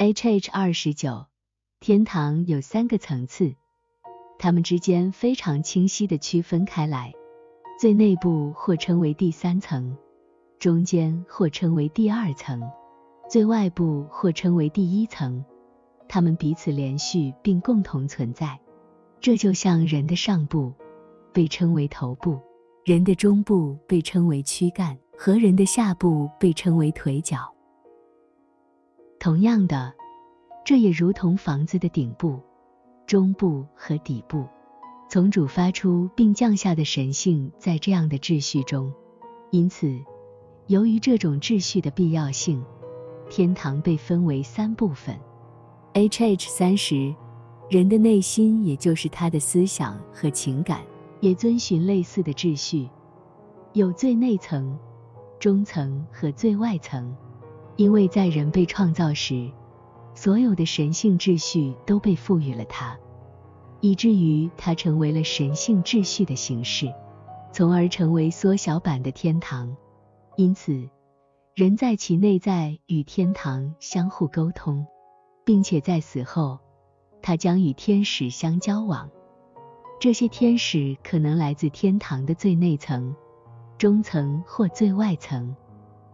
H H 二十九，天堂有三个层次，它们之间非常清晰的区分开来。最内部或称为第三层，中间或称为第二层，最外部或称为第一层。它们彼此连续并共同存在。这就像人的上部被称为头部，人的中部被称为躯干，和人的下部被称为腿脚。同样的，这也如同房子的顶部、中部和底部，从主发出并降下的神性在这样的秩序中。因此，由于这种秩序的必要性，天堂被分为三部分。H H 三十，人的内心，也就是他的思想和情感，也遵循类似的秩序，有最内层、中层和最外层。因为在人被创造时，所有的神性秩序都被赋予了它，以至于它成为了神性秩序的形式，从而成为缩小版的天堂。因此，人在其内在与天堂相互沟通，并且在死后，他将与天使相交往。这些天使可能来自天堂的最内层、中层或最外层。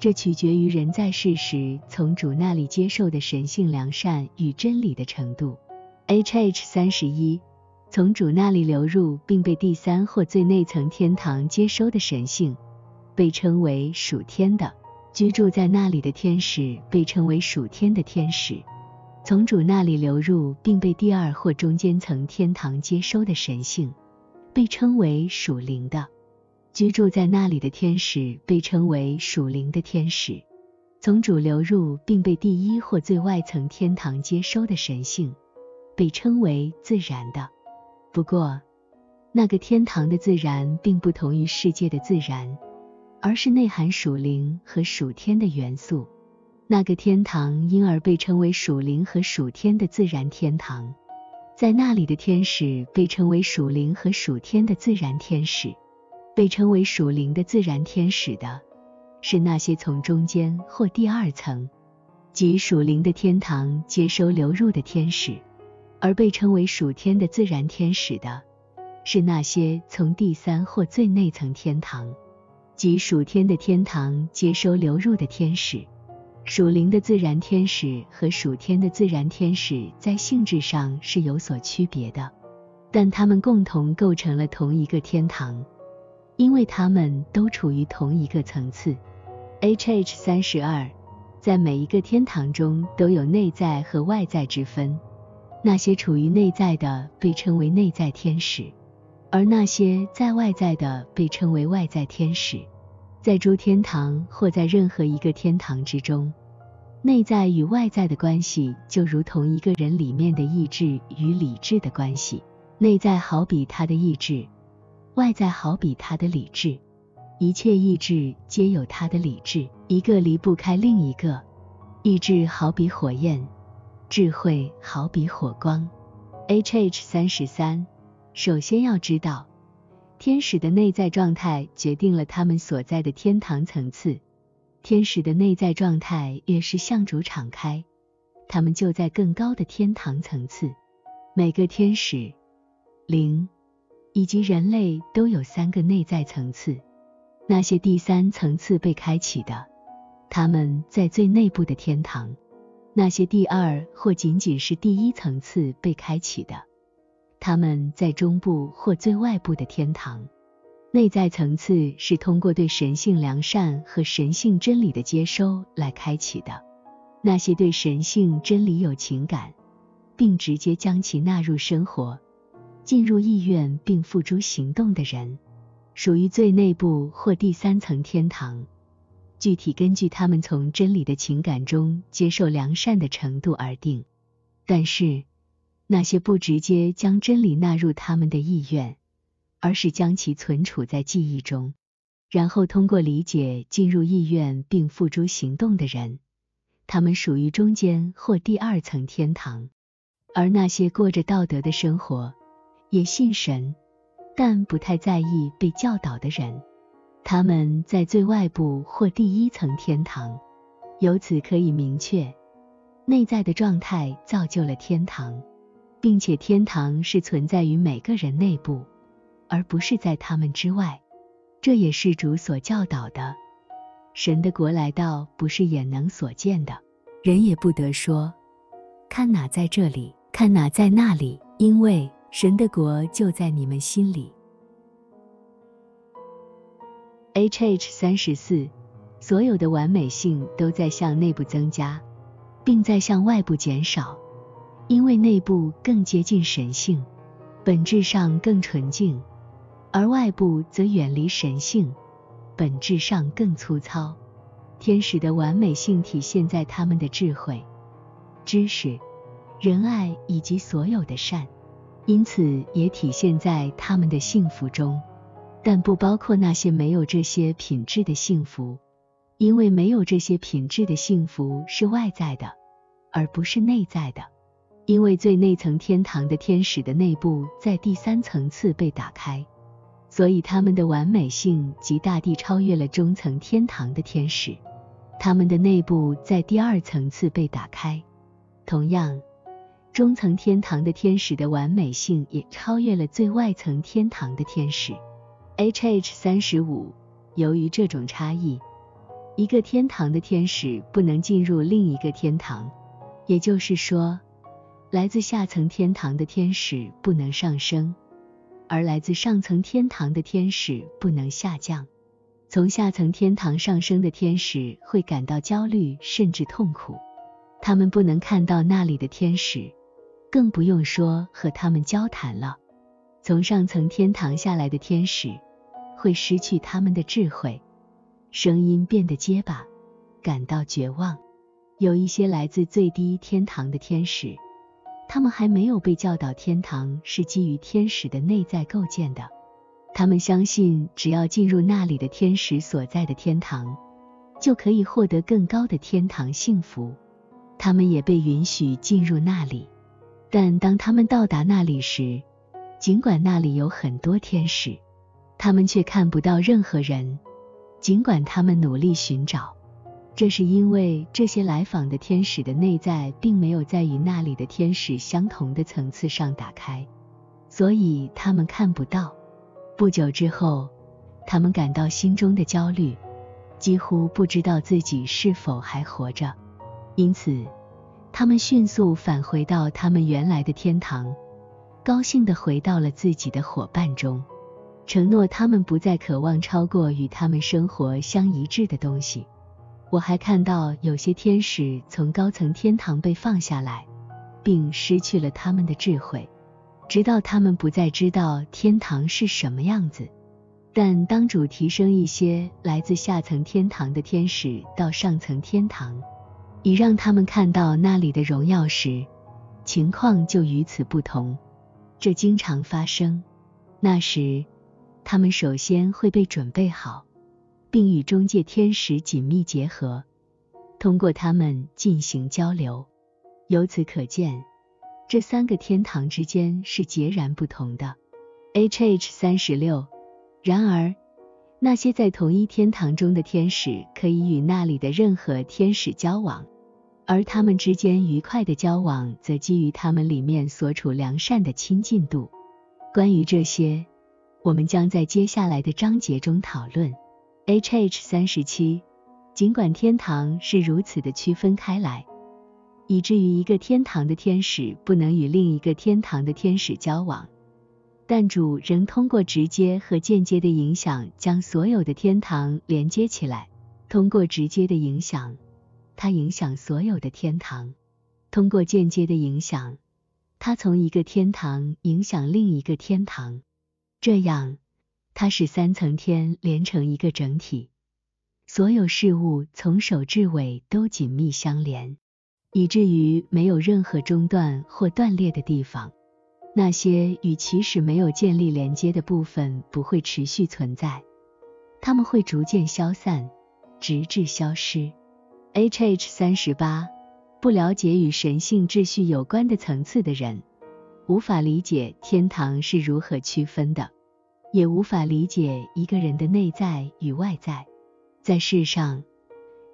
这取决于人在世时从主那里接受的神性良善与真理的程度。H H 三十一，从主那里流入并被第三或最内层天堂接收的神性，被称为属天的；居住在那里的天使被称为属天的天使。从主那里流入并被第二或中间层天堂接收的神性，被称为属灵的。居住在那里的天使被称为属灵的天使，从主流入并被第一或最外层天堂接收的神性，被称为自然的。不过，那个天堂的自然并不同于世界的自然，而是内含属灵和属天的元素。那个天堂因而被称为属灵和属天的自然天堂，在那里的天使被称为属灵和属天的自然天使。被称为属灵的自然天使的，是那些从中间或第二层，即属灵的天堂接收流入的天使；而被称为属天的自然天使的，是那些从第三或最内层天堂，即属天的天堂接收流入的天使。属灵的自然天使和属天的自然天使在性质上是有所区别的，但他们共同构成了同一个天堂。因为他们都处于同一个层次。H H 三十二，在每一个天堂中都有内在和外在之分。那些处于内在的被称为内在天使，而那些在外在的被称为外在天使。在诸天堂或在任何一个天堂之中，内在与外在的关系就如同一个人里面的意志与理智的关系。内在好比他的意志。外在好比他的理智，一切意志皆有他的理智，一个离不开另一个。意志好比火焰，智慧好比火光。H H 三十三，首先要知道，天使的内在状态决定了他们所在的天堂层次。天使的内在状态越是向主敞开，他们就在更高的天堂层次。每个天使灵。以及人类都有三个内在层次，那些第三层次被开启的，他们在最内部的天堂；那些第二或仅仅是第一层次被开启的，他们在中部或最外部的天堂。内在层次是通过对神性良善和神性真理的接收来开启的，那些对神性真理有情感，并直接将其纳入生活。进入意愿并付诸行动的人，属于最内部或第三层天堂。具体根据他们从真理的情感中接受良善的程度而定。但是，那些不直接将真理纳入他们的意愿，而是将其存储在记忆中，然后通过理解进入意愿并付诸行动的人，他们属于中间或第二层天堂。而那些过着道德的生活。也信神，但不太在意被教导的人，他们在最外部或第一层天堂。由此可以明确，内在的状态造就了天堂，并且天堂是存在于每个人内部，而不是在他们之外。这也是主所教导的。神的国来到，不是眼能所见的，人也不得说，看哪在这里，看哪在那里，因为神的国就在你们心里。H H 三十四，所有的完美性都在向内部增加，并在向外部减少，因为内部更接近神性，本质上更纯净，而外部则远离神性。本质上更粗糙。天使的完美性体现在他们的智慧、知识、仁爱以及所有的善，因此也体现在他们的幸福中，但不包括那些没有这些品质的幸福，因为没有这些品质的幸福是外在的，而不是内在的。因为最内层天堂的天使的内部在第三层次被打开。所以他们的完美性极大地超越了中层天堂的天使，他们的内部在第二层次被打开。同样，中层天堂的天使的完美性也超越了最外层天堂的天使。H H 三十五，由于这种差异，一个天堂的天使不能进入另一个天堂，也就是说，来自下层天堂的天使不能上升。而来自上层天堂的天使不能下降，从下层天堂上升的天使会感到焦虑甚至痛苦，他们不能看到那里的天使，更不用说和他们交谈了。从上层天堂下来的天使会失去他们的智慧，声音变得结巴，感到绝望。有一些来自最低天堂的天使。他们还没有被教导天堂是基于天使的内在构建的，他们相信只要进入那里的天使所在的天堂，就可以获得更高的天堂幸福。他们也被允许进入那里，但当他们到达那里时，尽管那里有很多天使，他们却看不到任何人，尽管他们努力寻找。这是因为这些来访的天使的内在并没有在与那里的天使相同的层次上打开，所以他们看不到。不久之后，他们感到心中的焦虑，几乎不知道自己是否还活着。因此，他们迅速返回到他们原来的天堂，高兴地回到了自己的伙伴中，承诺他们不再渴望超过与他们生活相一致的东西。我还看到有些天使从高层天堂被放下来，并失去了他们的智慧，直到他们不再知道天堂是什么样子。但当主提升一些来自下层天堂的天使到上层天堂，以让他们看到那里的荣耀时，情况就与此不同。这经常发生。那时，他们首先会被准备好。并与中介天使紧密结合，通过他们进行交流。由此可见，这三个天堂之间是截然不同的。H H 三十六。然而，那些在同一天堂中的天使可以与那里的任何天使交往，而他们之间愉快的交往则基于他们里面所处良善的亲近度。关于这些，我们将在接下来的章节中讨论。H H 三十七，尽管天堂是如此的区分开来，以至于一个天堂的天使不能与另一个天堂的天使交往，但主仍通过直接和间接的影响将所有的天堂连接起来。通过直接的影响，它影响所有的天堂；通过间接的影响，它从一个天堂影响另一个天堂。这样。它使三层天连成一个整体，所有事物从首至尾都紧密相连，以至于没有任何中断或断裂的地方。那些与起始没有建立连接的部分不会持续存在，它们会逐渐消散，直至消失。H H 三十八，不了解与神性秩序有关的层次的人，无法理解天堂是如何区分的。也无法理解一个人的内在与外在。在世上，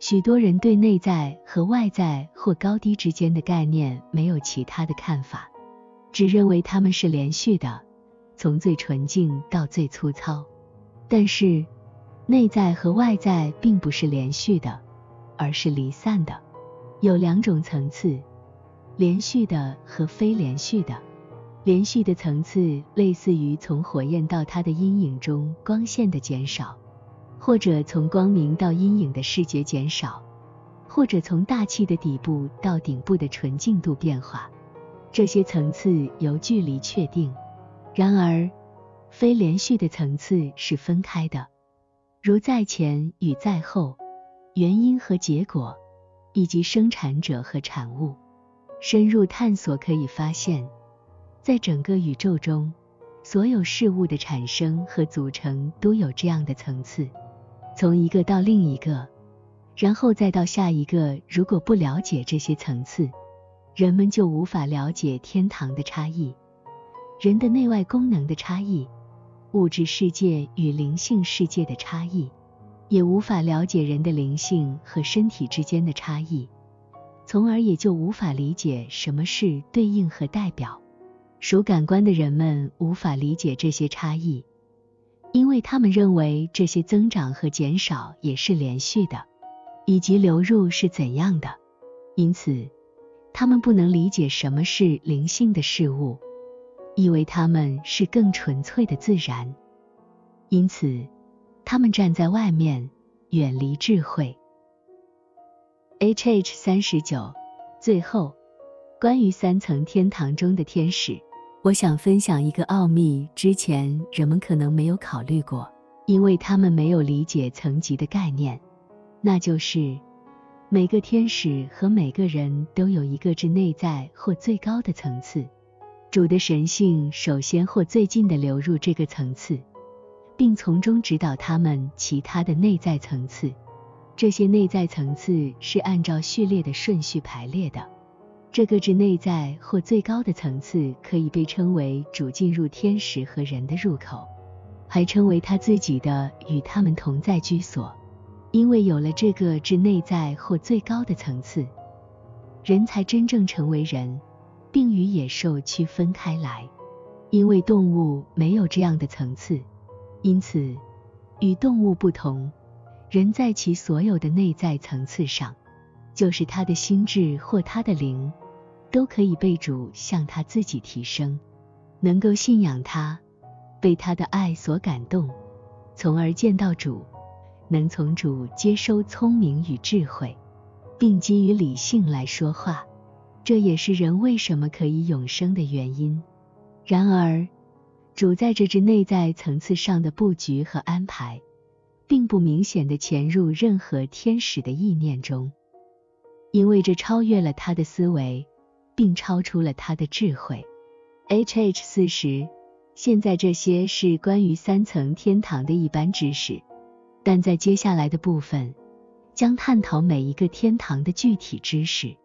许多人对内在和外在或高低之间的概念没有其他的看法，只认为它们是连续的，从最纯净到最粗糙。但是，内在和外在并不是连续的，而是离散的，有两种层次：连续的和非连续的。连续的层次类似于从火焰到它的阴影中光线的减少。或者从光明到阴影的视觉减少，或者从大气的底部到顶部的纯净度变化，这些层次由距离确定。然而，非连续的层次是分开的，如在前与在后，原因和结果，以及生产者和产物。深入探索可以发现，在整个宇宙中，所有事物的产生和组成都有这样的层次。从一个到另一个，然后再到下一个。如果不了解这些层次，人们就无法了解天堂的差异、人的内外功能的差异、物质世界与灵性世界的差异，也无法了解人的灵性和身体之间的差异，从而也就无法理解什么是对应和代表。属感官的人们无法理解这些差异。因为他们认为这些增长和减少也是连续的，以及流入是怎样的，因此他们不能理解什么是灵性的事物，以为他们是更纯粹的自然，因此他们站在外面，远离智慧。H H 三十九，最后关于三层天堂中的天使。我想分享一个奥秘，之前人们可能没有考虑过，因为他们没有理解层级的概念。那就是每个天使和每个人都有一个至内在或最高的层次，主的神性首先或最近的流入这个层次，并从中指导他们其他的内在层次。这些内在层次是按照序列的顺序排列的。这个至内在或最高的层次可以被称为主进入天使和人的入口，还称为他自己的与他们同在居所。因为有了这个至内在或最高的层次，人才真正成为人，并与野兽区分开来。因为动物没有这样的层次，因此与动物不同，人在其所有的内在层次上，就是他的心智或他的灵。都可以被主向他自己提升，能够信仰他，被他的爱所感动，从而见到主，能从主接收聪明与智慧，并基于理性来说话。这也是人为什么可以永生的原因。然而，主在这支内在层次上的布局和安排，并不明显的潜入任何天使的意念中，因为这超越了他的思维。并超出了他的智慧。H H 四十，现在这些是关于三层天堂的一般知识，但在接下来的部分将探讨每一个天堂的具体知识。